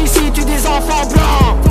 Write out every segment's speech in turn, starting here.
Ici tue des enfants blancs.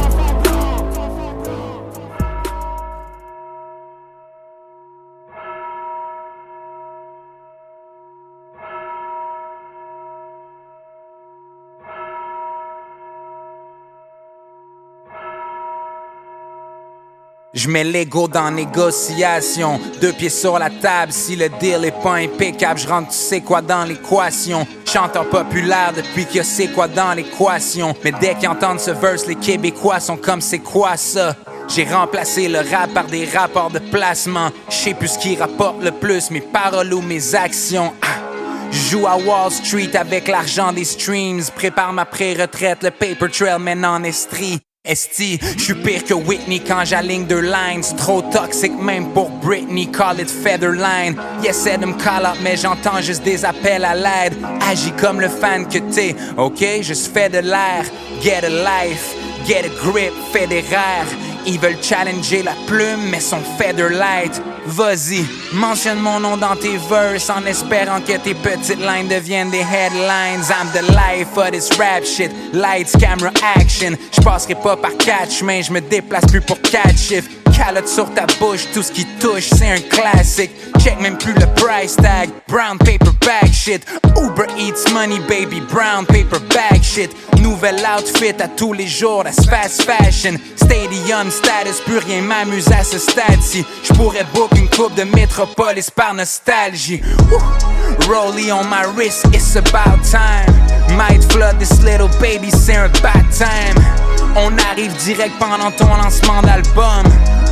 Je mets l'ego dans négociation, deux pieds sur la table. Si le deal est pas impeccable, je rentre tu sais quoi dans l'équation. Chanteur populaire depuis que c'est quoi dans l'équation. Mais dès qu'ils entendent ce verse, les Québécois sont comme c'est quoi ça? J'ai remplacé le rap par des rapports de placement. Je sais plus ce qui rapporte le plus, mes paroles ou mes actions. Ah. Joue à Wall Street avec l'argent des streams. Prépare ma pré-retraite, le paper trail mène en estrie. Esti, je suis pire que Whitney quand j'aligne deux lines. Trop toxique même pour Britney, call it Featherline. Yes, de me call up, mais j'entends juste des appels à l'aide. Agis comme le fan que t'es, ok? Juste fais de l'air. Get a life, get a grip, fédéraire. Ils veulent challenger la plume, mais sont featherlight. Vas-y, mentionne mon nom dans tes verses en espérant que tes petites lines deviennent des headlines. I'm the life of this rap shit. Lights, camera, action. Je pas par catch, mais je me déplace plus pour shift. Calotte sur ta bouche, tout ce qui touche, c'est un classique. Check même plus le price tag. Brown paper bag shit. Uber Eats money, baby. Brown paper bag shit. Nouvel outfit à tous les jours, that's fast fashion. Stadium status, plus rien m'amuse à ce stade-ci. J'pourrais book une coupe de métropolis par nostalgie. Ouh. Rollie on my wrist, it's about time. Might flood this little baby, c'est un time. On arrive direct pendant ton lancement d'album.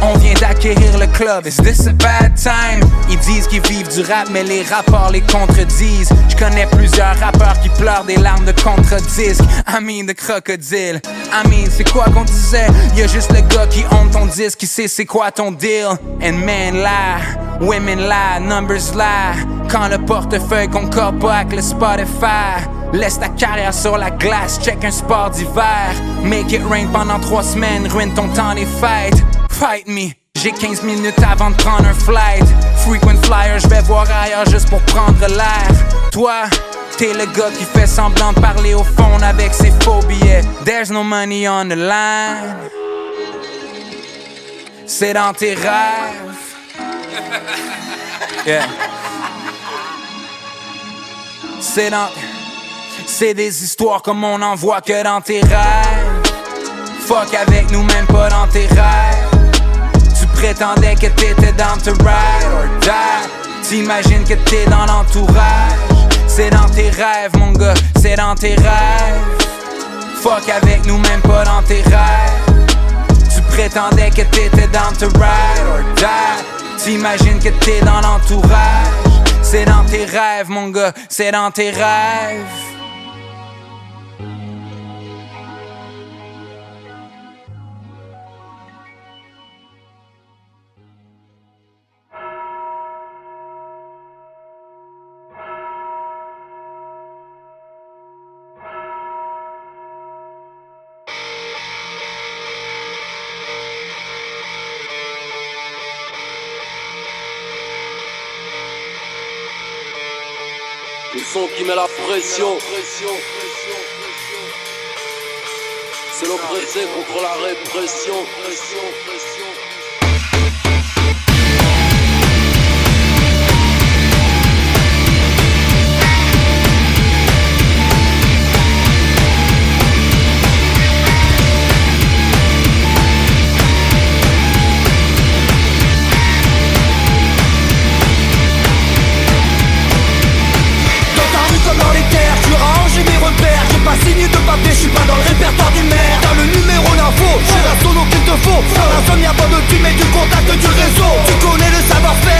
On vient d'acquérir le club, is this a bad time? Ils disent qu'ils vivent du rap, mais les rapports les contredisent. Je connais plusieurs rappeurs qui pleurent des larmes de contre-disque. I mean, de crocodile. I mean, c'est quoi qu'on disait? Y'a juste le gars qui honte ton disque, qui sait c'est quoi ton deal. And men là, women là, numbers là. Quand le portefeuille concorde pas avec le Spotify. Laisse ta carrière sur la glace, check un sport d'hiver. Make it rain pendant trois semaines, ruine ton temps des fêtes. Fight me, j'ai 15 minutes avant de prendre un flight. Frequent flyer, je vais voir ailleurs juste pour prendre l'air. Toi, t'es le gars qui fait semblant de parler au fond avec ses faux billets. There's no money on the line. C'est dans tes rêves. Yeah. C'est dans. C'est des histoires comme on en voit que dans tes rêves. Fuck avec nous, même pas dans tes rêves. Tu prétendais que t'étais dans te ride or die. T'imagines que t'es dans l'entourage. C'est dans tes rêves, mon gars, c'est dans tes rêves. Fuck avec nous, même pas dans tes rêves. Tu prétendais que t'étais dans te ride or die. T'imagines que t'es dans l'entourage. C'est dans tes rêves, mon gars, c'est dans tes rêves. Qui met la pression. C'est l'oppressé contre la répression. Qu'il te faut. Dans la zone, y'a pas de du contact du réseau. Tu connais le savoir-faire,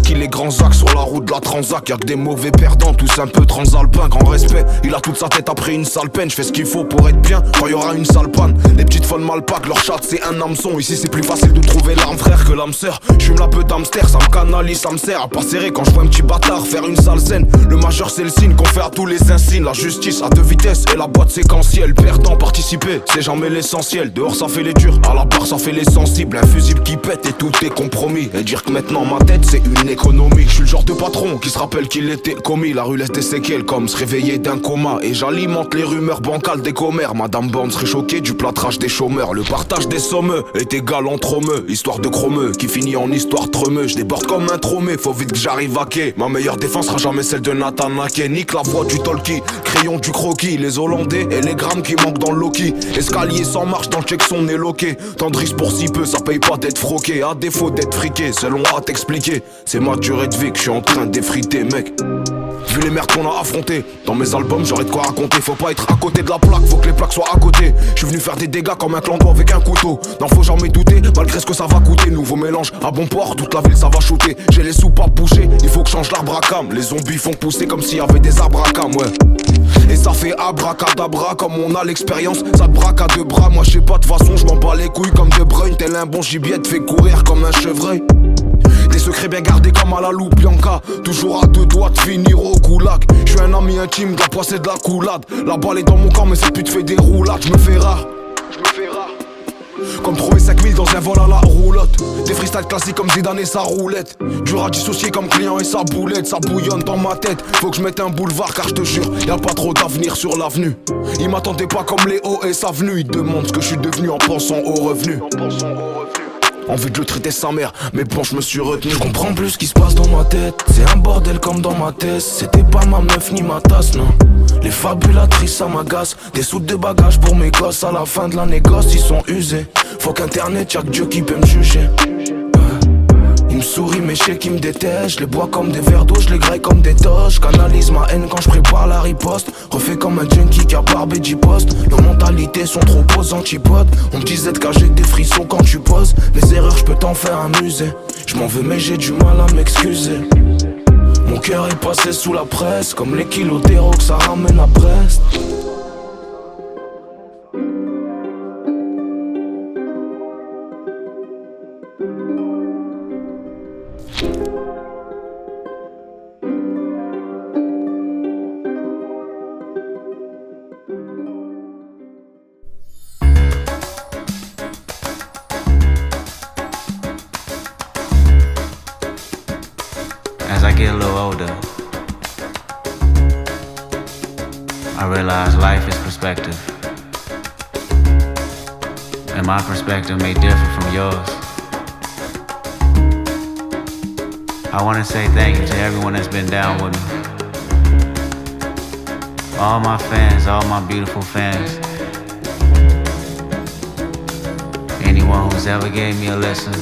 transat. Ça fait ce qu'il est grand Zach sur la route de la transac? Y'a que des mauvais perdants, tous un peu transalpins. Grand respect, il a toute sa tête après une sale peine. Je fais ce qu'il faut pour être bien quand y aura une sale panne. Les petites folles malpac, leur chat c'est un hameçon. Ici c'est plus facile de trouver l'arme frère que l'âme sœur. J'fume la peu d'hamster, ça me canalise, ça me sert à pas serrer quand je vois un petit bâtard faire une sale scène. Le majeur c'est le signe qu'on fait à tous les insignes. La justice à deux vitesses et la boîte séquentielle. Perdant, participer, c'est jamais l'essentiel. Dehors ça fait les durs, à la part ça fait les sensibles. Un fusible qui pète et tout est compromis. Et dire que maintenant ma tête c'est une économie. Je suis le genre de patron qui se rappelle qu'il était commis. La rue laisse des séquelles comme se réveiller d'un coma. Et j'alimente les rumeurs bancales des commères. Madame Bond serait choquée du plâtrage des chômeurs. Le partage des sommeux est égal entre hommes. Histoire de chromeux qui finit en histoire tremeux. Je déborde comme un tromé, faut vite que j'arrive à quai. Ma meilleure défense sera jamais celle de Nathan Ake. Nique la voix du talkie, crayon du croquis. Les Hollandais et les grammes qui manquent dans le Loki. Escalier sans marche dans le check son est loqué. Tendris pour si peu, ça paye pas d'être froqué. À défaut d'être friqué, selon à t'expliquer. Ma durée de vie que je suis en train d'effriter, mec. Vu les merdes qu'on a affrontées, dans mes albums j'aurais de quoi raconter. Faut pas être à côté de la plaque, faut que les plaques soient à côté. Je suis venu faire des dégâts comme un clando avec un couteau. N'en faut jamais douter, malgré ce que ça va coûter. Nouveau mélange à bon port, toute la ville ça va shooter. J'ai les soupes à boucher, il faut que change l'arbre à cam. Les zombies font pousser comme s'il y avait des arbres à cam, ouais. Et ça fait abracadabra comme on a l'expérience. Ça te braque à deux bras, moi je sais pas de façon, je m'en bats les couilles comme De Bruyne. Tel un bon gibier te fait courir comme un chevreuil. Secrets bien gardés comme à la loupe, Bianca. Toujours à deux doigts de finir au coulac. Je suis un ami intime, poisse et de la coulade. La balle est dans mon corps, mais cette pute fait des roulades. Je me fais rare. Je me fais rare. Comme trouver 5000 dans un vol à la roulotte. Des freestyles classiques comme Zidane et sa roulette. Dur à dissocier comme client et sa boulette. Ça bouillonne dans ma tête. Faut que je mette un boulevard car je te jure, y a pas trop d'avenir sur l'avenue. Il m'attendait pas comme Léo et sa venue. Il demande ce que je suis devenu en pensant au revenu. Envie de le traiter sa mère, mais bon, je me suis retenu. Je comprends plus ce qui se passe dans ma tête. C'est un bordel comme dans ma tête. C'était pas ma meuf ni ma tasse, non. Les fabulatrices, ça m'agace. Des soutes de bagages pour mes gosses. À la fin de la négoce, ils sont usés. Faut qu'internet, y'a que Dieu qui peut me juger. Me sourit mais je qui me déteste Je les bois comme des verres d'eau, je les graille comme des toches. Canalise ma haine quand je prépare la riposte. Refais comme un junkie qui a barbé du poste Nos mentalités sont trop aux antipodes. On me disait de cacher des frissons quand tu poses. Mes erreurs je peux t'en faire un musée. Je m'en veux mais j'ai du mal à m'excuser. Mon cœur est passé sous la presse Comme les kilos d'héros que ça ramène à Brest Anyone ever gave me a lesson.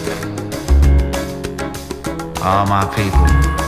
All my people.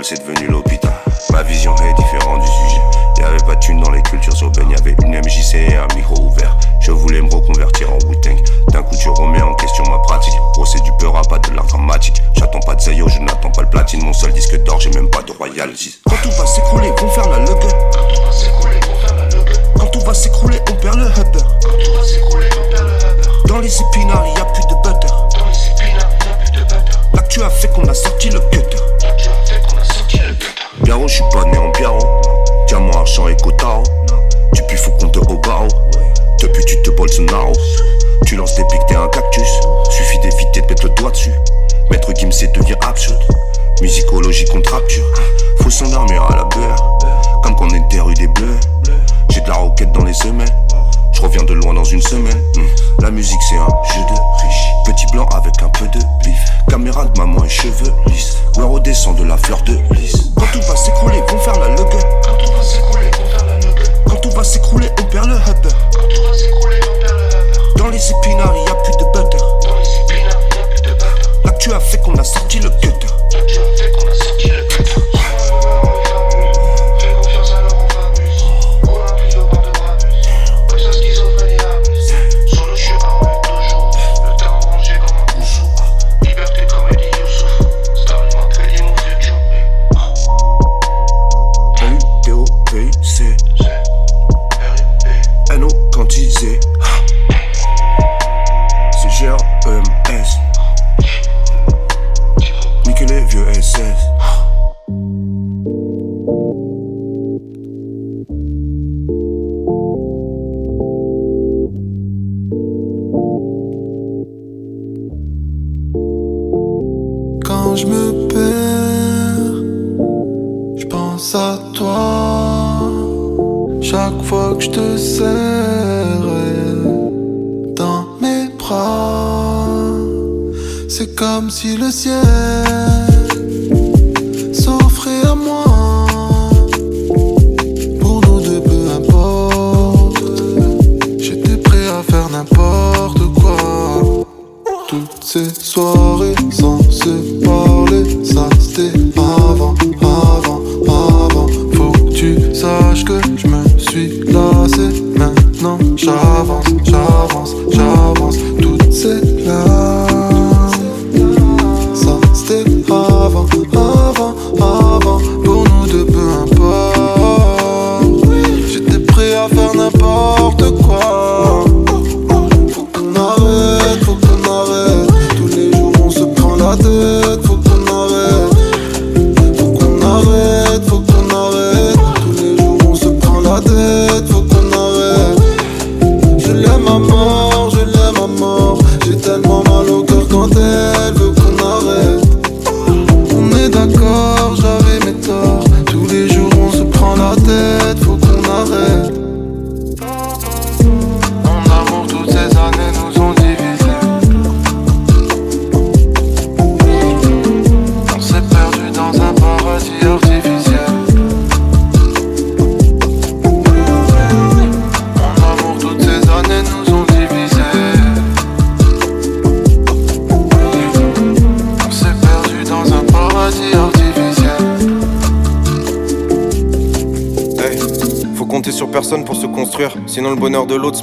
c'est devenu l'hôpital. Ma vision est différente du sujet. Y'avait pas de thunes dans les cultures urbaines, y'avait une MJC et un micro ouvert. Je voulais me reconvertir en wu D'un coup, tu remets en question ma pratique. Gros, c'est du peur, à pas de l'art dramatique. J'attends pas de Zayo, je n'attends pas le platine. Mon seul disque d'or, j'ai même pas de royalties.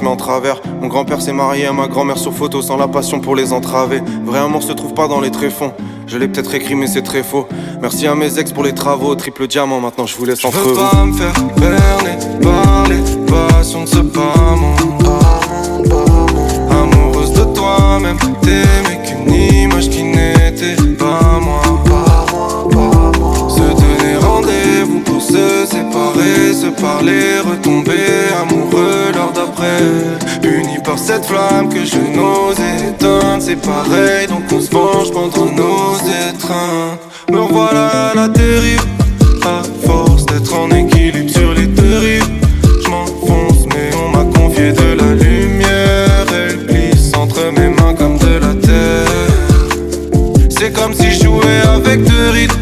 se en travers. Mon grand-père s'est marié à ma grand-mère sur photo sans la passion pour les entraver. Vrai amour se trouve pas dans les tréfonds. Je l'ai peut-être écrit, mais c'est très faux. Merci à mes ex pour les travaux. Triple diamant, maintenant je vous laisse entre veux pas me faire berner par les passions de ce pas Amoureuse de toi-même, se parler, retomber amoureux l'heure d'après. Unis par cette flamme que je n'ose éteindre, c'est pareil, donc on se venge pendant nos étreintes. Me voilà à la dérive, à force d'être en équilibre sur les deux rives. Je m'enfonce, mais on m'a confié de la lumière, elle glisse entre mes mains comme de la terre. C'est comme si je jouais avec deux rythmes.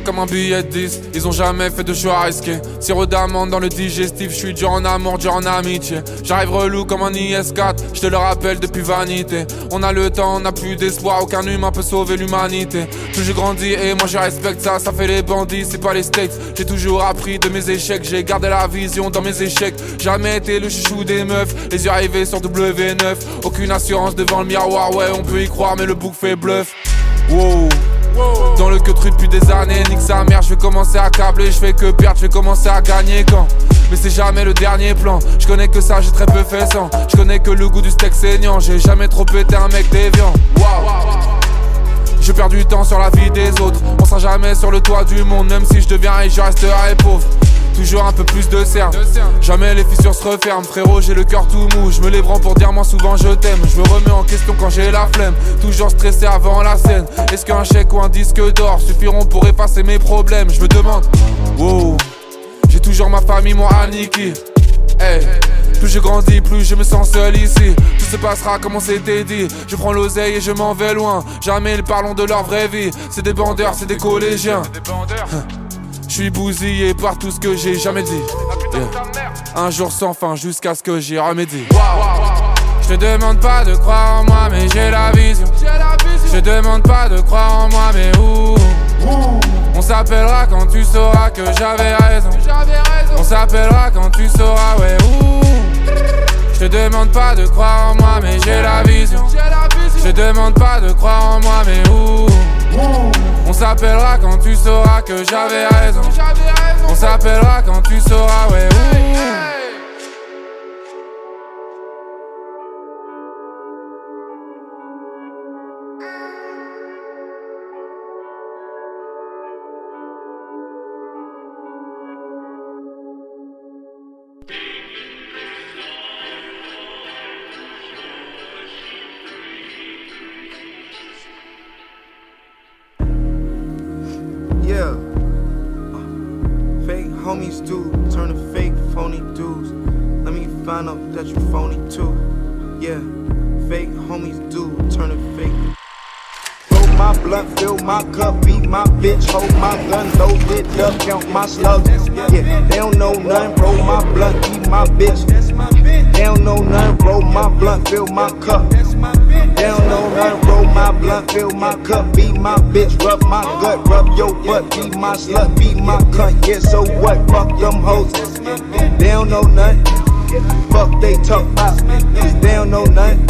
Comme un billet de 10 Ils ont jamais fait de choix risqué. Sirop d'amande dans le digestif Je suis dur en amour, dur en amitié. J'arrive relou comme un IS4 Je te le rappelle depuis vanité. On a le temps, on n'a plus d'espoir Aucun humain peut sauver l'humanité. Plus je grandis et moi je respecte ça Ça fait les bandits, c'est pas les states. J'ai toujours appris de mes échecs J'ai gardé la vision dans mes échecs. Jamais été le chouchou des meufs Les yeux arrivés sur W9 Aucune assurance devant le miroir Ouais on peut y croire mais le bouc fait bluff. Wow dans le que depuis des années, nique sa mère, je vais commencer à câbler, je fais que perdre, je vais commencer à gagner quand? Mais c'est jamais le dernier plan, je connais que ça, j'ai très peu fait sans. Je connais que le goût du steak saignant, j'ai jamais trop pété un mec déviant. Je perds du temps sur la vie des autres, on sera jamais sur le toit du monde Même si je deviens riche, je resterai pauvre Toujours un peu plus de cernes. Jamais les fissures se referment. Frérot j'ai le cœur tout mou. Je me lève pour dire moi souvent je t'aime. Je me remets en question quand j'ai la flemme. Toujours stressé avant la scène. Est-ce qu'un chèque ou un disque d'or Suffiront pour effacer mes problèmes? Je me demande. Wow. J'ai toujours ma famille moi Aniki Hey. Plus je grandis, plus je me sens seul ici. Tout se passera comme on s'était dit. Je prends l'oseille et je m'en vais loin. Jamais ils parlons de leur vraie vie. C'est des bandeurs, c'est des collégiens. Je suis bousillé par tout ce que j'ai jamais dit. Un jour sans fin jusqu'à ce que j'y remédie. Je te demande pas de croire en moi, mais j'ai la vision. Je demande pas de croire en moi, mais où? On s'appellera quand tu sauras que j'avais raison. On s'appellera quand tu sauras, ouais, où? Je te demande pas de croire en moi, mais j'ai la vision. Je demande pas de croire en moi, mais où? On s'appellera quand tu sauras que j'avais raison. On s'appellera quand tu sauras, ouais, où you phony too. Yeah. Fake homies do turn to fake. Roll my blunt, fill my cup, beat my bitch, hold my gun, load it up, count my slugs. Yeah, they don't know nothing, roll my blunt, keep my bitch. They don't know nothing, roll my blunt, fill my cup. They don't know nothing, roll my blunt, fill my cup, beat my bitch, rub my gut, rub your butt, be my slut, be my cunt. Yeah, so what? Fuck them hoes. They don't know nothing. Fuck they talk about. Cause they don't know nothing.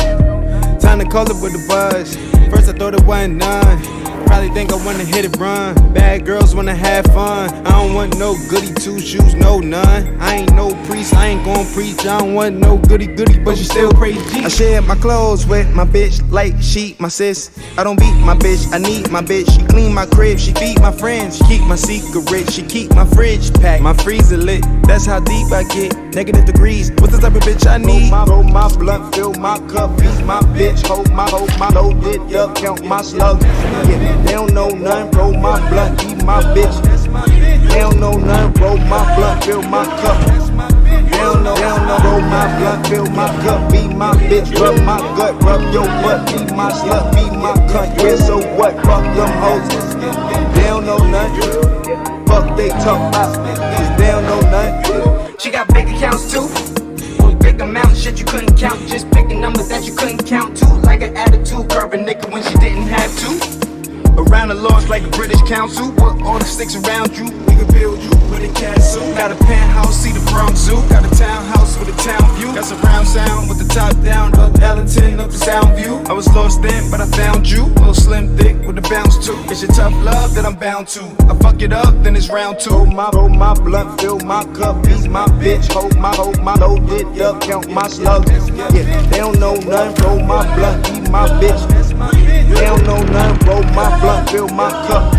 Time to call it with the buzz. First I thought it wasn't none. probably think I wanna hit it run. Bad girls wanna have fun. I don't want no goody two shoes, no none. I ain't no priest, I ain't gon' preach. I don't want no goody goody, but you still Jesus. I share my clothes with my bitch like she my sis. I don't beat my bitch, I need my bitch. She clean my crib, she feed my friends. She keep my secret, she keep my fridge packed, my freezer lit. That's how deep I get. Negative degrees, what's the type of bitch I need? Roll my, roll my blunt, fill my cup, feed my bitch, hold my, hold my loaded up, count my slugs. Yeah, they don't know nothing, roll my blunt, eat my bitch. They don't know nothing, roll my blunt, fill my cup. They don't know, they don't know, roll my blunt, fill my cup, be my bitch, rub my gut, rub your butt, be my slut, be my cunt. Yeah, so what? Fuck them hoes. They don't know nothing. Fuck they talk about, they don't know nothing. She got big accounts too. Big amount shit you couldn't count. Just picking numbers that you couldn't count to. Like an attitude, curve a nigga when she didn't have to. Around the laws like a British council. Put all the sticks around you. We can build you with a castle. Got a penthouse, see the Bronx Zoo. Got a townhouse with a town view. Got surround sound with the top down. Up Ellington, up the sound view. I was lost then, but I found you. Little slim thick with a bounce too. It's your tough love that I'm bound to. I fuck it up, then it's round two. Roll my, roll my blunt, fill my cup. He's my bitch. Hold my, hold my loaded up. Count my slugs. Yeah, they don't know nothing. Roll my blunt, eat my bitch. They don't know nothing. Roll my blunt, fill my cup.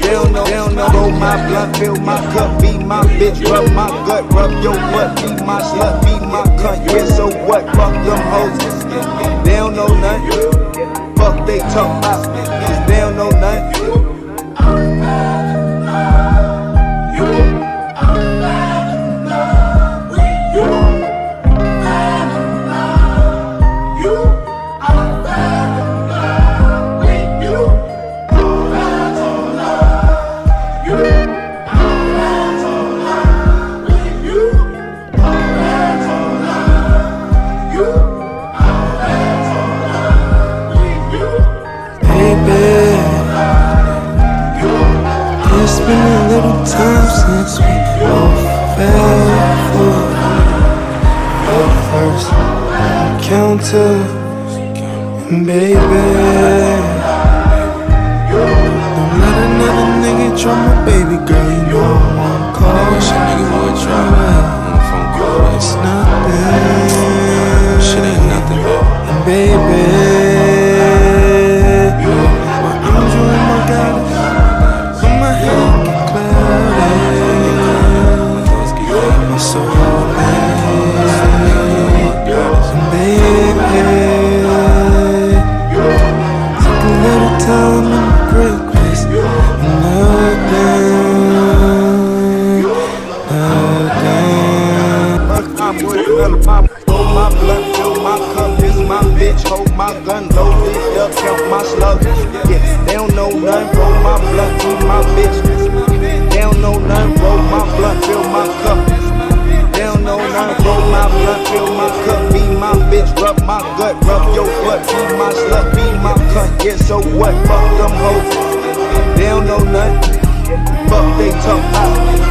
They don't know, they don't know. Roll my blunt, fill my cup. Be my bitch, rub my gut, rub your butt. Be my slut, be my cunt. Yeah, so what? Fuck them hoes. They don't know nothing. Fuck they talk about. Cause they don't know encounter, and baby. Don't let another nigga try my baby girl, you know I won't call. Shit, nigga would try on the phone call. It's nothing. Shit ain't nothing, and baby. Yeah, they don't know nothing. Roll my blunt, eat my bitch. They don't know nothing. Roll my blunt, fill my cup. They don't know nothing. Roll my blunt, fill my cup. Be my bitch, rub my gut, rub your butt. Be my slut, be my cunt. Yeah, so what? Fuck them hoes. They don't know nothing. Fuck they talk about.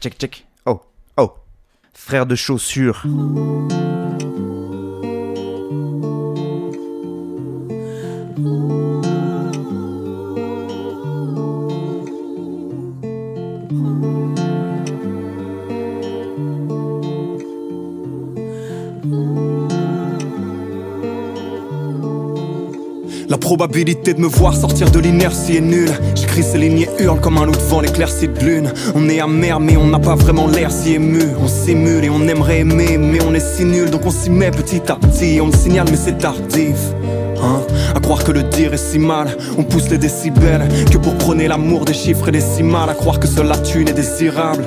Check, check. Oh, oh. Frère de chaussures. Probabilité de me voir sortir de l'inertie est nulle. J'écris ces lignes et hurle comme un loup devant l'éclaircie de lune. On est amer, mais on n'a pas vraiment l'air si ému. On simule et on aimerait aimer, mais on est si nul. Donc on s'y met petit à petit. On le signale, mais c'est tardif. Hein à croire que le dire est si mal, on pousse les décibels que pour prôner l'amour des chiffres et des si. À croire que seule la thune est désirable.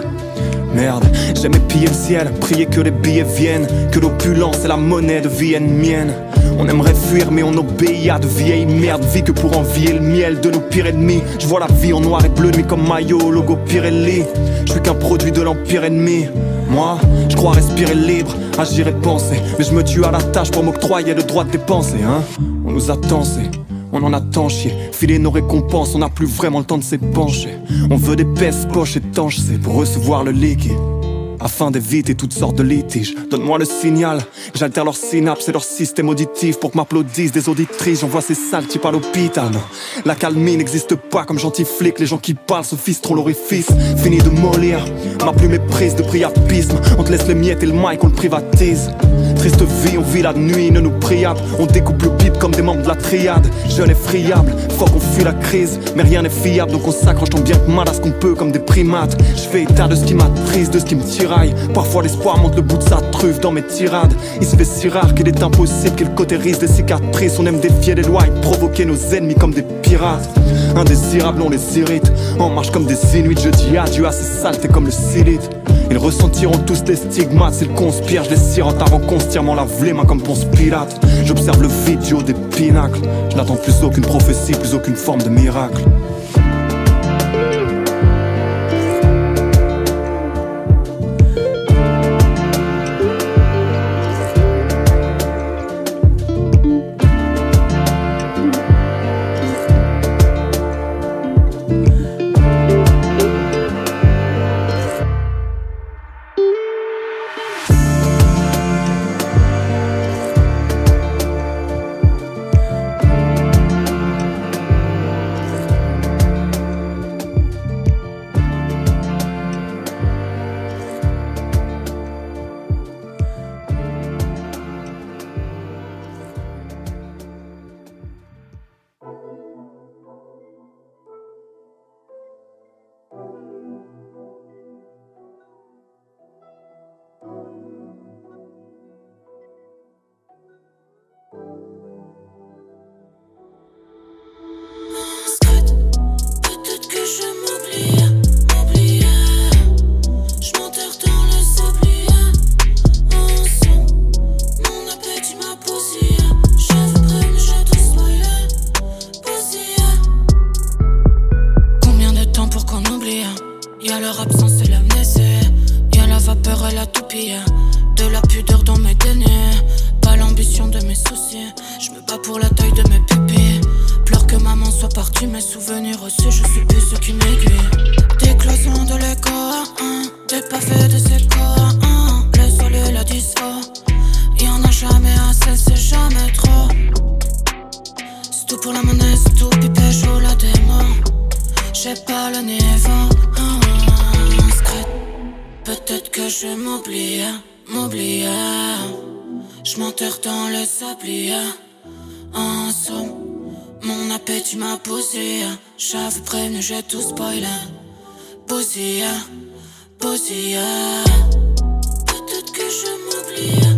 Merde, j'aimais piller le ciel, prier que les billets viennent, que l'opulence et la monnaie deviennent mienne. On aimerait fuir, mais on obéit à de vieilles merdes. Vie que pour envier le miel de nos pires ennemis. Je vois la vie en noir et bleu, nuit comme maillot, logo Pirelli. Je suis qu'un produit de l'empire ennemi. Moi, je crois respirer libre, agir et penser. Mais je me tue à la tâche pour m'octroyer le droit de dépenser, hein. On nous a tensé. On en a tant chier, filer nos récompenses, on n'a plus vraiment le temps de s'épancher. On veut des pèses, poches étanches, c'est pour recevoir le liquide afin d'éviter toutes sortes de litiges. Donne-moi le signal, j'altère leurs synapses et leur système auditif pour que m'applaudissent des auditrices. J'envoie ces sales types à l'hôpital. La calmie n'existe pas comme gentil flic, les gens qui parlent se fissent trop l'orifice. Fini de mollir, ma plume est prise de priapisme. On te laisse les miettes et le mic, on le privatise. Triste vie, on vit la nuit, ne nous priable. On découpe le bip comme des membres de la triade. Jeune et friable, faut qu'on fuit la crise. Mais rien n'est fiable, donc on s'accroche tant bien que mal à ce qu'on peut comme des primates. Je fais état de ce qui m'attriste, de ce qui me Parfois l'espoir monte le bout de sa truffe dans mes tirades. Il se fait si rare qu'il est impossible qu'il cautérise des cicatrices. On aime défier les lois et provoquer nos ennemis comme des pirates. Indésirables, on les irrite. On marche comme des inuits, je dis adieu à ces saletés comme le silite. Ils ressentiront tous des stigmates s'ils conspirent. Je les sirote avant qu'on se lave les mains comme Ponce Pilate. J'observe le vidéo des pinacles. Je n'attends plus aucune prophétie, plus aucune forme de miracle. Toupie. De la pudeur dans mes deniers. Pas l'ambition de mes soucis. Je me bats pour la taille de mes pupilles. Pleure que maman soit partie, mes souvenirs reçus, je suis plus ce qui m'aiguille. Des cloisons de l'écho, hein, des pavés de échos, hein, le sol et la disco. Y'en a jamais assez, c'est jamais trop. C'est tout pour la monnaie, c'est tout, pipé chaud la démo. J'ai pas le niveau, hein. Peut-être que je m'oublie, m'oublie. Je m'enterre dans le sablier. En somme, mon appétit m'a posé. J'avais prévenu, j'ai tout spoilé. Posé, posé. Peut-être que je m'oublie.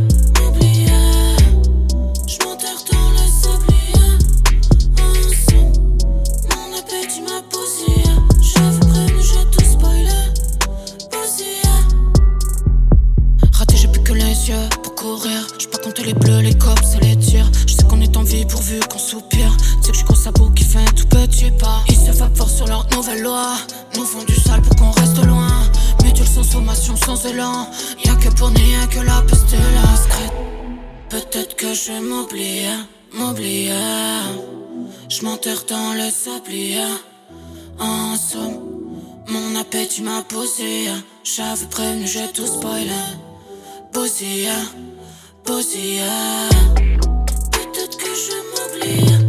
Courir. Pas compter les bleus, les cops et les tirs. Je sais qu'on est en vie pourvu qu'on soupire. C'est que je gros sabot qui fait un tout petit pas. Ils se fort sur leur nouvelle loi. Nous font du sale pour qu'on reste loin. Mais tu le sens sommation sans élan. Y'a que pour nier que la peste. Secrète. Peut-être que je m'oublie, m'oublie. Je dans le sablier. En somme, mon appétit m'a posé. J'avais prévenu, j'ai tout spoilé. Posé, posé. Peut-être que je m'oublie,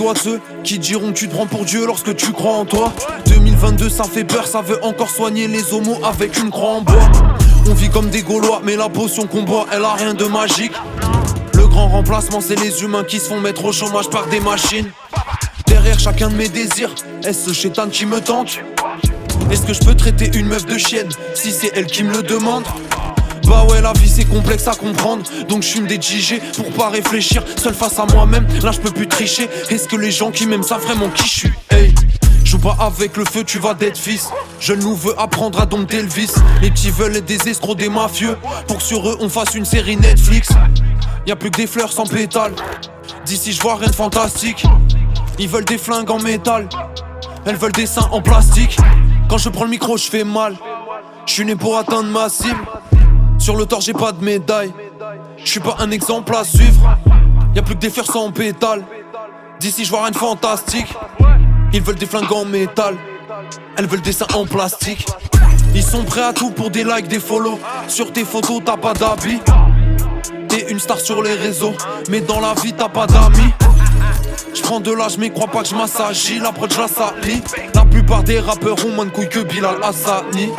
De ceux qui diront tu te prends pour Dieu lorsque tu crois en toi. 2000 2022 ça fait peur, ça veut encore soigner les homos avec une grande bois. On vit comme des Gaulois, mais la potion qu'on boit, elle a rien de magique. Le grand remplacement, c'est les humains qui se font mettre au chômage par des machines. Derrière chacun de mes désirs, est-ce ce chétan qui me tente? Est-ce que je peux traiter une meuf de chienne si c'est elle qui me le demande? Bah ouais la vie c'est complexe à comprendre Donc je fume des DJ pour pas réfléchir Seul face à moi-même Là je peux plus tricher Est-ce que les gens qui m'aiment savent vraiment qui je suis? Hey Joue pas avec le feu, tu vas d'être fils. Je nous veux apprendre à dompter le vice. Les petits veulent des escrocs, des mafieux. Pour que sur eux on fasse une série Netflix. Y a plus que des fleurs sans pétales. D'ici je vois rien de fantastique. Ils veulent des flingues en métal. Elles veulent des seins en plastique. Quand je prends le micro, je fais mal. Je suis né pour atteindre ma cible. Sur le tort, j'ai pas de médaille. Je suis pas un exemple à suivre. Y a plus que des fleurs sans pétales. D'ici, je vois rien de fantastique. Ils veulent des flingues en métal. Elles veulent des seins en plastique. Ils sont prêts à tout pour des likes, des follow. Sur tes photos, t'as pas d'habits. T'es une star sur les réseaux, mais dans la vie, t'as pas d'amis. Je prends de l'âge, mais crois pas que je m'assagis. La la. La plupart des rappeurs ont moins de couilles que Bilal Hassani.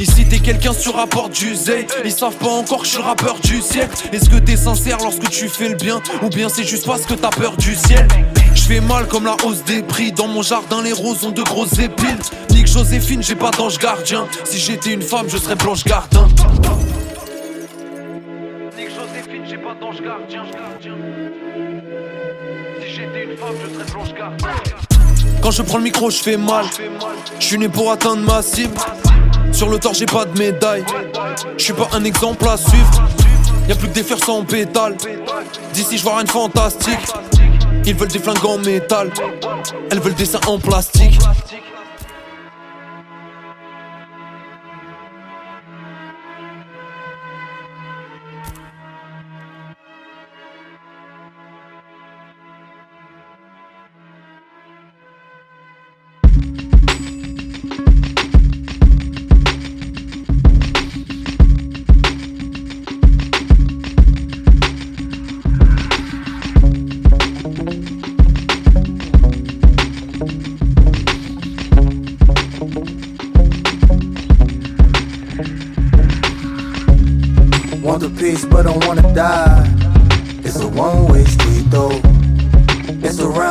Ici t'es quelqu'un sur rapport du Z. Ils savent pas encore que je suis rappeur du siècle. Est-ce que t'es sincère lorsque tu fais le bien? Ou bien c'est juste parce que t'as peur du ciel? Je fais mal comme la hausse des prix Dans mon jardin. Les roses ont de grosses épines. Nique Joséphine j'ai pas d'ange gardien. Si j'étais une femme je serais Blanche Gardin. Nique Joséphine j'ai pas d'ange gardien. Si j'étais une femme je serais Blanche Gardin Quand je prends le micro je fais mal Je suis né pour atteindre ma cible sur le tort, j'ai pas de médaille. Je suis pas un exemple à suivre. Y'a plus que des fers sans pétales. D'ici, je vois rien de fantastique. Ils veulent des flingues en métal. Elles veulent des seins en plastique.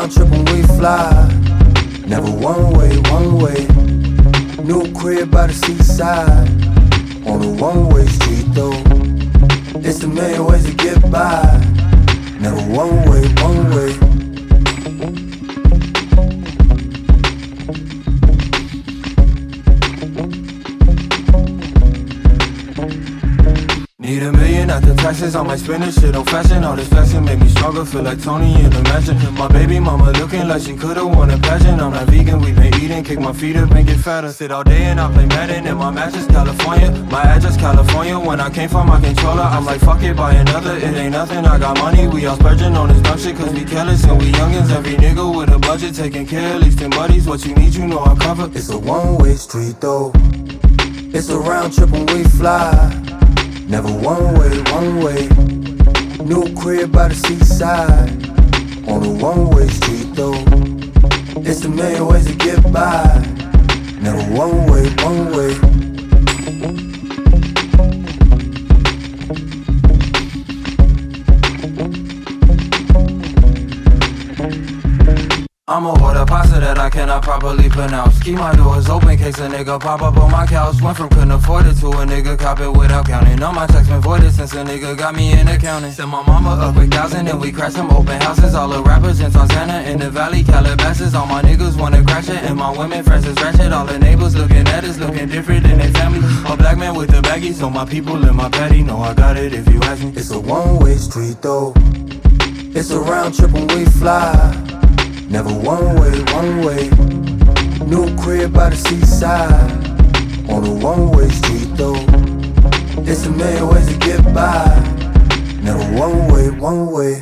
It's a round trip when we fly. Never one way, one way. New crib by the seaside. On a one way street though. It's a million ways to get by. Never one way, one way. After taxes on my spending shit on fashion. All this fashion make me stronger, feel like Tony in the mansion. My baby mama looking like she could've won a pageant. I'm not vegan, we been eating, kick my feet up and get fatter. Sit all day and I play Madden in my mattress, California. My address, California. When I came from my controller, I'm like, fuck it, buy another. It ain't nothing, I got money. We all splurging on this dumb shit cause we careless and we youngins. Every nigga with a budget taking care, at least 10 buddies. What you need, you know I cover. It's a one way street though. It's a round trip when we fly. Never one way, one way. New crib by the seaside. On a one way street though. It's a million ways to get by. Never one way, one way. That I properly pronounce. Keep my doors open, case a nigga pop up on my couch. Went from couldn't afford it to a nigga cop it without counting. All my checks been voided since a nigga got me in accounting. Sent my mama a quick thousand, and we crashed some open houses. All the rappers in Tarzana in the valley, Calabasas. All my niggas wanna crash it, and my women friends is ratchet. All the neighbors looking at us, looking different than their family. A black man with the baggies, so my people in my patty know I got it if you ask me. It's a one way street though. It's a round trip when we fly. Never one way, one way. New crib by the seaside. On a one way street though. It's a million ways to get by. Never one way, one way.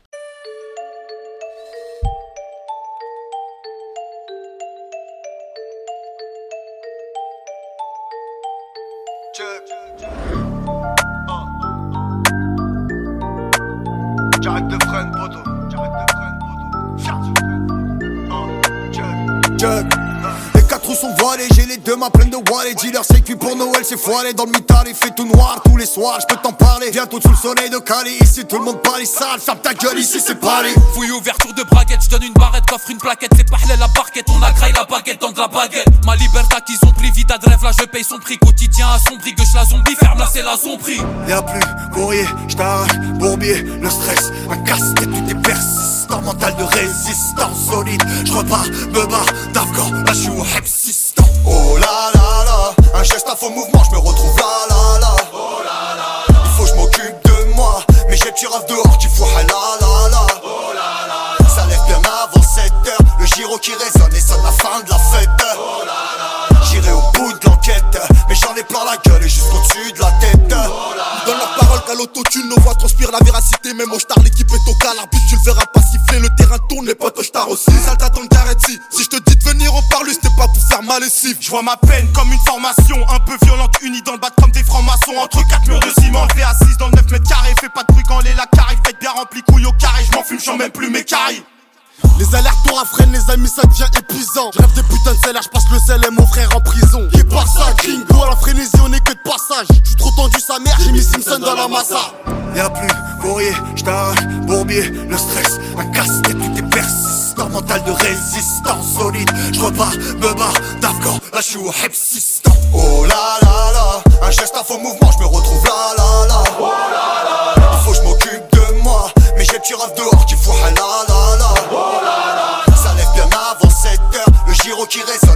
C'est foiré Dans le mitard, il fait tout noir tous les soirs, je peux t'en parler. Bientôt sous le soleil de Cali, ici tout le monde parle sale. Ferme ta gueule, ici c'est Paris Fouille ouverture de braquette, je donne une barrette, coffre une plaquette, c'est pas la parquette, on a graille la baguette dans de la baguette. Ma liberté qu'ils ont pris, vite de rêve, là je paye son prix. Quotidien à son prix, que je la zombie, ferme là c'est la zombie. Y'a plus courrier, j't'arrache, bourbier, le stress, un casse-tête, tout est mental de résistance solide, je repars, me barre d'Afghan, là je suis au. Oh là là là, un geste à faux mouvement, je me retrouve là là là. Oh là là là, il faut que je m'occupe de moi, mais j'ai tu rêve dehors qui fout là mal lessive. Je vois ma peine comme une formation un peu violente, unie dans le bat comme des francs-maçons. Entre quatre murs de ciment, levé assise dans le 9 mètres carrés. Fais pas de bruit quand les lacs arrivent, faites bien rempli couille au carré. Je m'en fume, j'en même plus mes caries. Les allers-retours à freine, les amis, ça devient épuisant. Je rêve des putains de salaires, je passe le sel et mon frère en prison. Qui pas ça, gringo, à la frénésie, on est que de passage. J'suis trop tendu, sa mère, j'ai mis Simpson dans la massa. Y'a plus courrier, j't'arrache, bourbier, le stress, un casse-tête, tout est mental de résistance solide. Je repars, me barre d'Afghan, là je suis au hepsistan. Oh là là là, un geste à faux mouvement, je me retrouve là là là. Oh là là là, faut que je m'occupe de moi, mais j'ai petit rêve dehors qui fout là là là. Oh là là, ça lève bien avant 7 heures, le giro qui résonne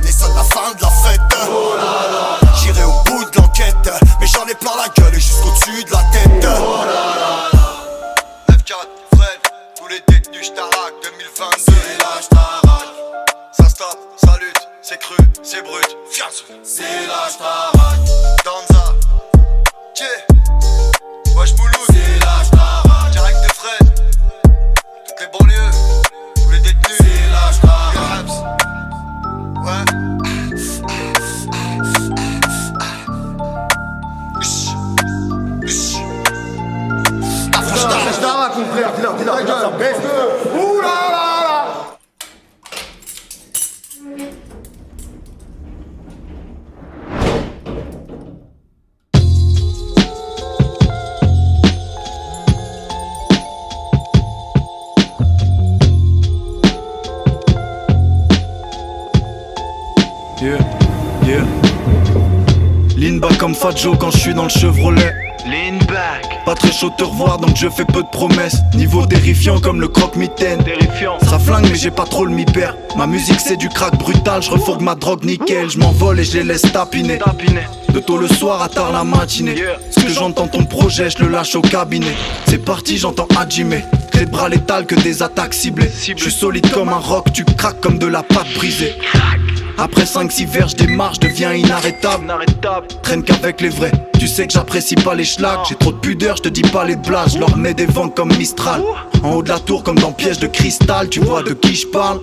dis-leur, dis-leur, dis-leur, baisse Ouh là là là Yeah, yeah. Lean back comme Fat Joe quand je suis dans le Chevrolet. Pas très chaud te revoir donc je fais peu de promesses. Niveau terrifiant comme le croque-mitaine. Ça flingue mais j'ai pas trop le mi-père. Ma musique c'est du crack brutal, je refourgue ma drogue nickel. Je m'envole et je les laisse tapiner. De tôt le soir à tard la matinée. Ce que j'entends ton projet, je le lâche au cabinet. C'est parti, j'entends Hajime. De bras létal que des attaques ciblées. Je suis solide comme un roc, tu craques comme de la pâte brisée. Après 5-6 verres, je démarre, je deviens inarrêtable. Traîne qu'avec les vrais. Tu sais que j'apprécie pas les schlags. J'ai trop de pudeur, je te dis pas les blagues. Je leur mets des vents comme Mistral. En haut de la tour, comme dans piège de cristal. Tu vois de qui je parle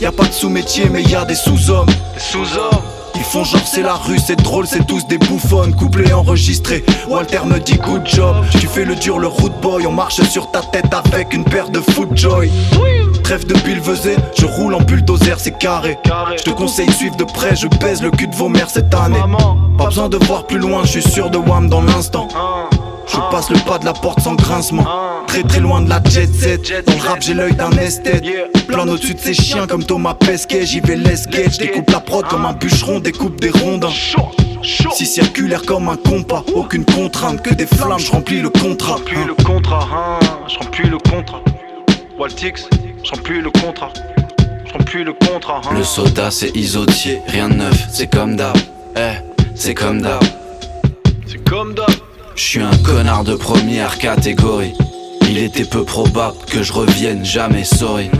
Y a pas de sous-métier, mais y a des sous-hommes. Des sous-hommes. Font genre c'est la rue, c'est drôle, c'est tous des bouffonnes Couplés enregistrés, Walter me dit good job. Tu fais le dur, le root boy, on marche sur ta tête avec une paire de footjoy Trêve de bilvesé, je roule en bulldozer, c'est carré. Je te conseille suivre de près, je pèse le cul de vos mères cette année. Pas besoin de voir plus loin, je suis sûr de Wham dans l'instant. Je passe le pas de la porte sans grincement Très très loin de la jet set Dans le rap j'ai l'œil d'un esthète Plein au-dessus de ces chiens comme Thomas Pesquet J'y vais l'esquette, je découpe la prod comme un bûcheron Découpe des rondins Si circulaire comme un compas Aucune contrainte, que des flammes, je remplis le contrat Remplis le contrat, hein, je remplis le contrat. Waltix, je remplis le contrat. Je remplis le contrat, hein. Le soda c'est isotier, rien de neuf, c'est comme d'hab. Eh, c'est comme d'hab. C'est comme d'hab. Je suis un connard de première catégorie. Il était peu probable que je revienne, jamais sorry.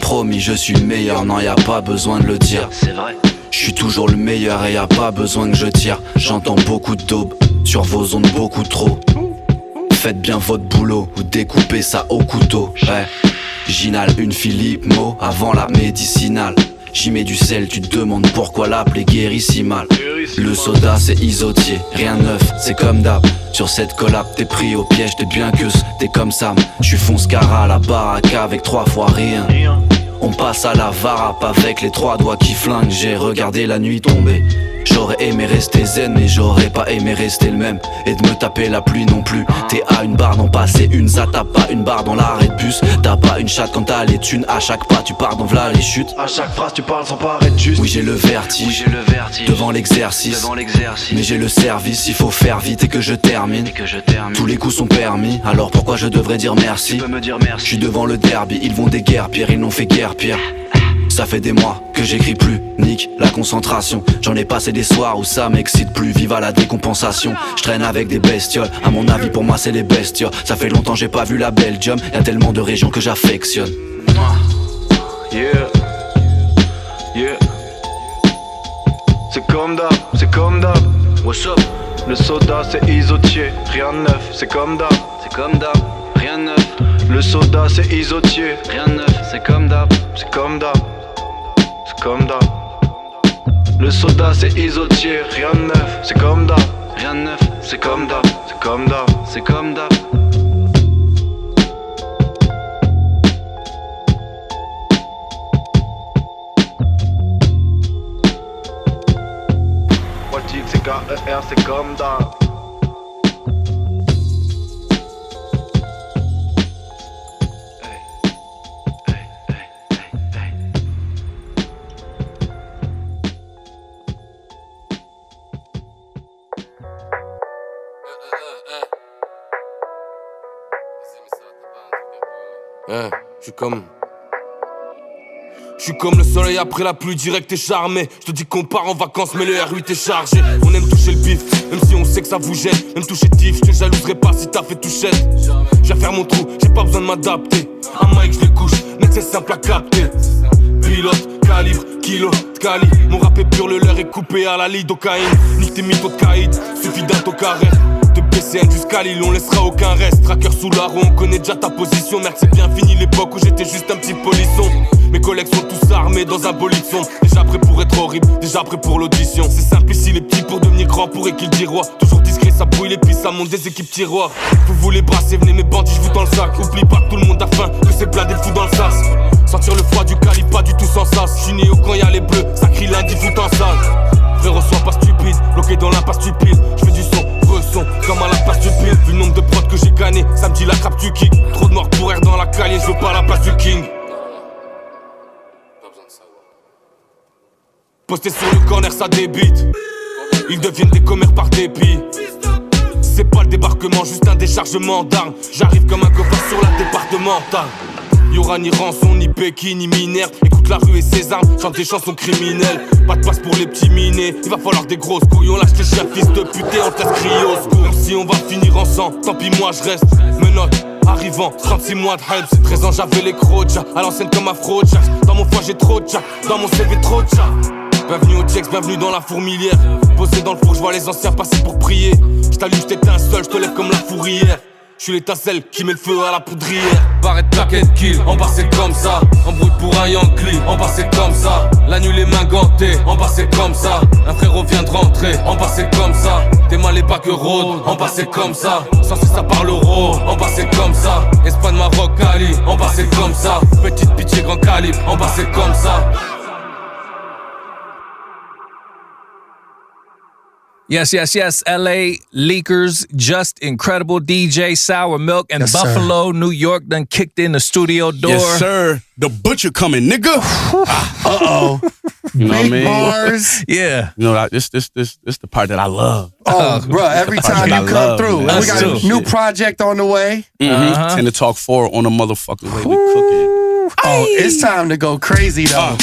Promis, je suis le meilleur, non y a pas besoin de le dire. C'est vrai. Je suis toujours le meilleur et y a pas besoin que je tire. J'entends beaucoup de daubes sur vos ondes, beaucoup trop. faites bien votre boulot ou découpez ça au couteau. Ouais. J'inhale une Philippe Mo avant la médicinale. J'y mets du sel, tu te demandes pourquoi l'appeler guérit si mal. Le soda c'est isotier, rien neuf, c'est comme d'hab. Sur cette collab, t'es pris au piège, t'es bien que t'es comme Sam. J'suis fonce-cara à la baraque avec trois fois rien. On passe à la varap avec les trois doigts qui flinguent. J'ai regardé la nuit tomber. J'aurais aimé rester zen, mais j'aurais pas aimé rester le même. Et de me taper la pluie non plus. T'es à une barre d'en passer une, ça t'as pas une barre dans l'arrêt de bus. T'as pas une chatte quand t'as les thunes. À chaque pas, tu pars dans v'là les chutes. À chaque phrase, tu parles sans paraître juste. Oui, j'ai le vertige. j'ai le vertige. Devant l'exercice. Devant l'exercice. Mais j'ai le service, il faut faire vite et que je termine. Et que je termine. Tous les coups sont permis, alors pourquoi je devrais dire merci? Tu peux me dire merci. Je suis devant le derby, ils vont des guerres pires, ils n'ont fait guère pire. Ça fait des mois que j'écris plus, nique la concentration. J'en ai passé des soirs où ça m'excite plus, vive à la décompensation. Je traîne avec des bestioles, à mon avis pour moi c'est les bestioles. Ça fait longtemps j'ai pas vu la Belgium, y a tellement de régions que j'affectionne. Yeah, yeah. C'est comme d'hab, c'est comme d'hab. What's up? Le soda c'est isotier, rien de neuf, c'est comme d'hab. C'est comme d'hab, rien de neuf. Le soda c'est isotier, rien de neuf, c'est comme d'hab. C'est comme d'hab, comme d'hab. Le soda c'est isotier, rien de neuf, c'est comme d'hab. Rien de neuf, C'est comme d'hab, c'est comme d'hab. c'est comme d'hab. Que c'est K-E-R, c'est comme d'hab. Je suis comme. Comme le soleil après la pluie, direct et charmé. Je te dis qu'on part en vacances, mais le R8 est chargé. On aime toucher le bif, même si on sait que ça vous gêne. Même toucher tif, je te jalouserai pas si t'as fait touchette. Je vais faire mon trou, j'ai pas besoin de m'adapter. Un mic, je les couche, mais c'est simple à capter. Pilote, calibre, kilo, cali. Mon rap est pur, le leur est coupé à la lidocaïne. Nique tes mythos de caïd, suffit d'un carré. De PCN jusqu'à Lille, on laissera aucun reste. Tracker sous la roue, on connaît déjà ta position. Merde, c'est bien fini l'époque où j'étais juste un petit polisson. Mes collègues sont tous armés dans un bolide. Déjà prêt pour être horrible, déjà prêt pour l'audition. C'est simple ici, les petits pour devenir grands qu'ils dirent roi. Toujours discret, ça bouille, et puis ça monte des équipes tiroirs. Vous voulez brasser, venez mes bandits, je vous dans le sac. Oublie pas que tout le monde a faim, que c'est blindé le fou dans le sas. Sentir le froid du calibre, pas du tout sans sas. J'suis né au camp, y'a les bleus, ça crie lundi, fout en salle. De prods que j'ai gagné, ça me dit la trappe du kick. Trop de morts pour air dans la calier, je veux pas la place du king. Posté sur le corner, ça débite. Ils deviennent des commères par dépit. C'est pas le débarquement, juste un déchargement d'armes. J'arrive comme un copain sur la départementale. Y'aura ni rançon, ni béquille, ni minère. Écoute la rue et ses armes, chante des chansons criminelles. Pas de place pour les petits minés. Il va falloir des grosses couilles. On lâche tes chiens, fils de pute, on te laisse crier au secours. Même si on va finir ensemble, tant pis, moi je reste. Menotte, arrivant, 36 mois de hype. 13 ans, j'avais les crocs, à l'ancienne comme Afro Jack. Dans mon foie, j'ai trop de jack. Dans mon CV, trop de. Bienvenue au Jex, bienvenue dans la fourmilière. Posé dans le four, je vois les anciens passer pour prier. J't'allume, j't'éteins seul, j'te lève comme la fourrière. J'suis l'étincelle qui met le feu à la poudrière. Barrette, plaquette, kill, c'est comme ça. Embrouille pour un Yankee, c'est comme ça. La nuit, les mains gantées, c'est comme ça. Un frérot vient de rentrer, c'est comme ça. T'es que road, en bas c'est comme ça. Censé ça parle euro, c'est comme ça. Espagne, Maroc, Cali, c'est comme ça. Petite pitié, grand calibre, c'est comme ça. Yes, yes, yes. LA Leakers, just incredible DJ Sour Milk and Yes, sir. Buffalo, New York done kicked in the studio door. Yes, sir. The butcher coming, nigga. uh oh. You know what I Big mean? bars. Yeah. You know, this this this this the part that I love. Oh, bro, every time you I come love, through. man. We got That's a new project on the way. Mhm. Uh-huh. Tend to talk forward on the motherfucking way we cook it. Oh, it's time to go crazy though.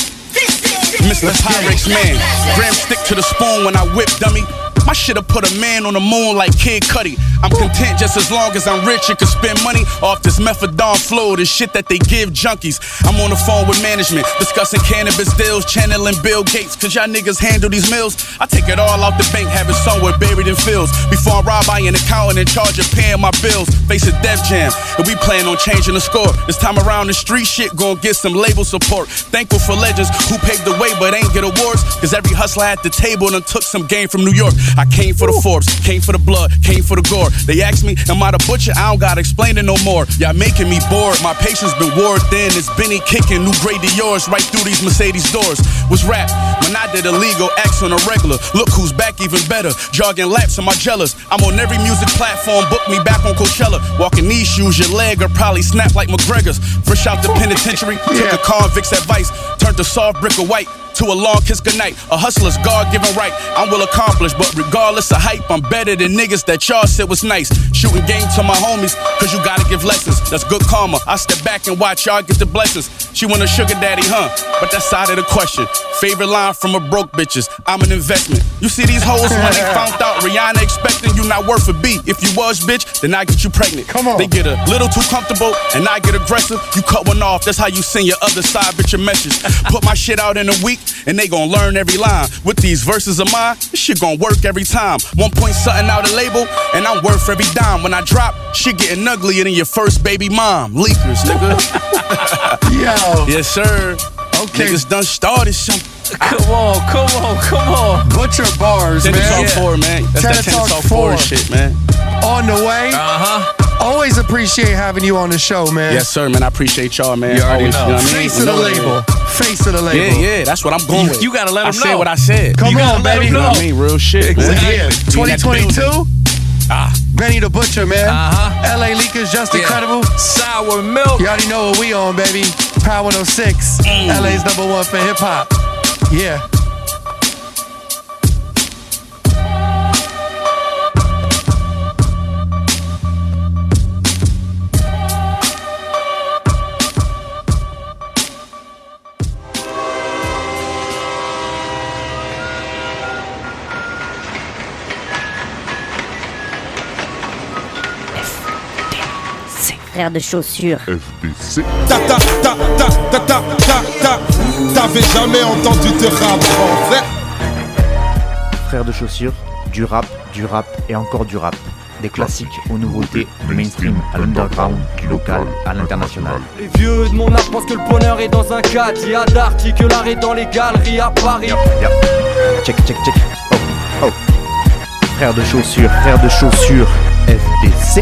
Mr. Pyrex man, gram stick to the spoon when I whip dummy. My should've put a man on the moon like Kid Cudi. I'm content just as long as I'm rich and can spend money off this methadone flow, the shit that they give junkies. I'm on the phone with management, discussing cannabis deals, channeling Bill Gates, cause y'all niggas handle these mills. I take it all out the bank, have it somewhere buried in fields. Before I rob, I ain't accountant in charge of paying my bills. Face a Def Jam, and we plan on changing the score. This time around, the street shit gon' get some label support. Thankful for legends who paved the way but ain't get awards, cause every hustler at the table done took some game from New York. I came for the Forbes, came for the blood, came for the gore. They asked me, am I the butcher? I don't gotta explain it no more. Y'all making me bored, my patience been wore thin. It's Benny kicking new grade to yours right through these Mercedes doors. Was rap when I did illegal acts on a regular. Look who's back even better, jogging laps in my jealous. I'm on every music platform, book me back on Coachella. Walking these shoes, your leg will probably snap like McGregor's. Fresh out the penitentiary, took a convict's advice, turned a soft brick of white to a long kiss goodnight. A hustler's God given right, I will accomplish, but regardless of hype, I'm better than niggas that y'all said was nice. Shooting game to my homies, cause you gotta give lessons. That's good karma. I step back and watch y'all get the blessings. She want a sugar daddy, huh? But that's out of the question. Favorite line from a broke bitches, I'm an investment. You see these hoes when they found out Rihanna expecting you not worth a beat. If you was bitch, then I get you pregnant. Come on. They get a little too comfortable and I get aggressive. You cut one off, that's how you send your other side bitch a message. Put my shit out in a week and they gon' learn every line. With these verses of mine, this shit gon' work every time. One point something out a label, and I'm worth every dime. When I drop, shit getting uglier than your first baby mom. Leakers, nigga. Yo. Yes, sir. Okay. Niggas done started something. Come on, come on, come on. Butcher bars, Tennis man. Talk 4, man. That's that Tennis Talk 4 shit, man. On the way. Uh huh. Always appreciate having you on the show, man. Yes, sir, man. I appreciate y'all, man. You already Always, know. You know what I mean? Face of the You know, label. Face of the label. Yeah, yeah, that's what I'm going You- with. you gotta let I 'em said know. what I said. Come You gotta on, let 'em baby. You know what I mean? Real shit. Exactly. Yeah. Be in that 2022. Ah, Benny the Butcher, man. Uh-huh. LA Leakers, just Yeah. incredible. Sour milk. You already know what we on, baby. Power 106. Mm. LA's number one for hip hop. Yeah. Frère de chaussures. FBC. Ta ta ta ta ta ta ta ta. T'avais jamais entendu de rap français Frères de chaussures, du rap, du rap et encore du rap. Des classiques aux nouveautés, du mainstream à l'underground, du local à l'international. Les vieux de mon âge pensent que le bonheur est dans un cadre. Il y a d'Arty que l'art est dans les galeries à Paris. Yep. Check, check, check. Oh, oh. Frères de chaussures, frères de chaussures, FDC.